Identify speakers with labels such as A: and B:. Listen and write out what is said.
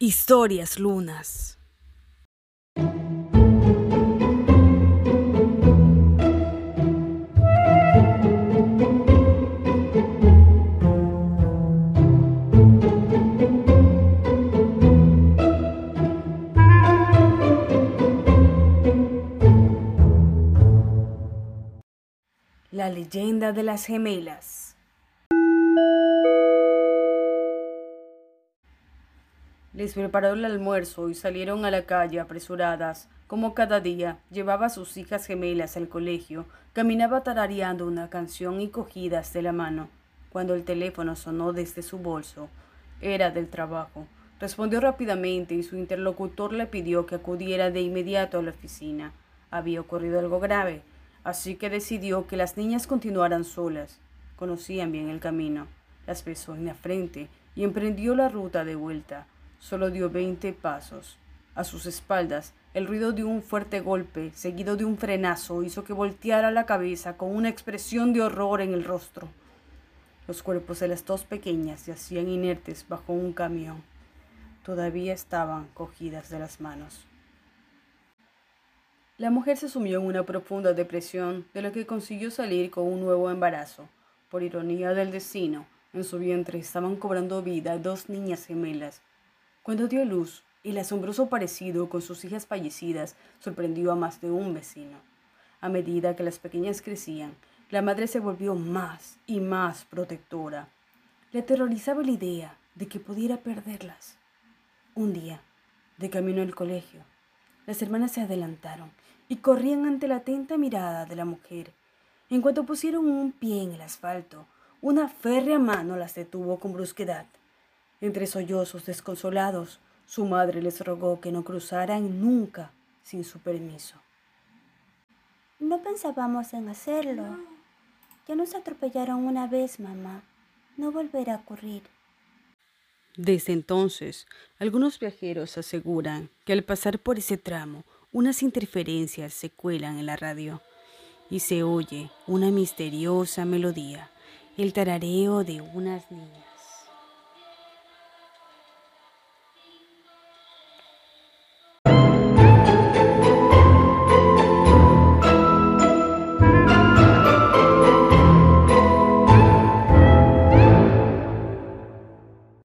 A: Historias Lunas. La leyenda de las gemelas. Les preparó el almuerzo y salieron a la calle apresuradas. Como cada día, llevaba a sus hijas gemelas al colegio, caminaba tarareando una canción y cogidas de la mano. Cuando el teléfono sonó desde su bolso, era del trabajo. Respondió rápidamente y su interlocutor le pidió que acudiera de inmediato a la oficina. Había ocurrido algo grave así que decidió que las niñas continuaran solas. Conocían bien el camino. Las besó en la frente y emprendió la ruta de vuelta. Solo dio veinte pasos. A sus espaldas, el ruido de un fuerte golpe, seguido de un frenazo, hizo que volteara la cabeza con una expresión de horror en el rostro. Los cuerpos de las dos pequeñas yacían inertes bajo un camión. Todavía estaban cogidas de las manos. La mujer se sumió en una profunda depresión de la que consiguió salir con un nuevo embarazo. Por ironía del destino, en su vientre estaban cobrando vida dos niñas gemelas. Cuando dio luz, el asombroso parecido con sus hijas fallecidas sorprendió a más de un vecino. A medida que las pequeñas crecían, la madre se volvió más y más protectora. Le aterrorizaba la idea de que pudiera perderlas. Un día, de camino al colegio, las hermanas se adelantaron y corrían ante la atenta mirada de la mujer. En cuanto pusieron un pie en el asfalto, una férrea mano las detuvo con brusquedad. Entre sollozos desconsolados, su madre les rogó que no cruzaran nunca sin su permiso.
B: No pensábamos en hacerlo. Ya nos atropellaron una vez, mamá. No volverá a ocurrir.
A: Desde entonces, algunos viajeros aseguran que al pasar por ese tramo, unas interferencias se cuelan en la radio y se oye una misteriosa melodía, el tarareo de unas niñas.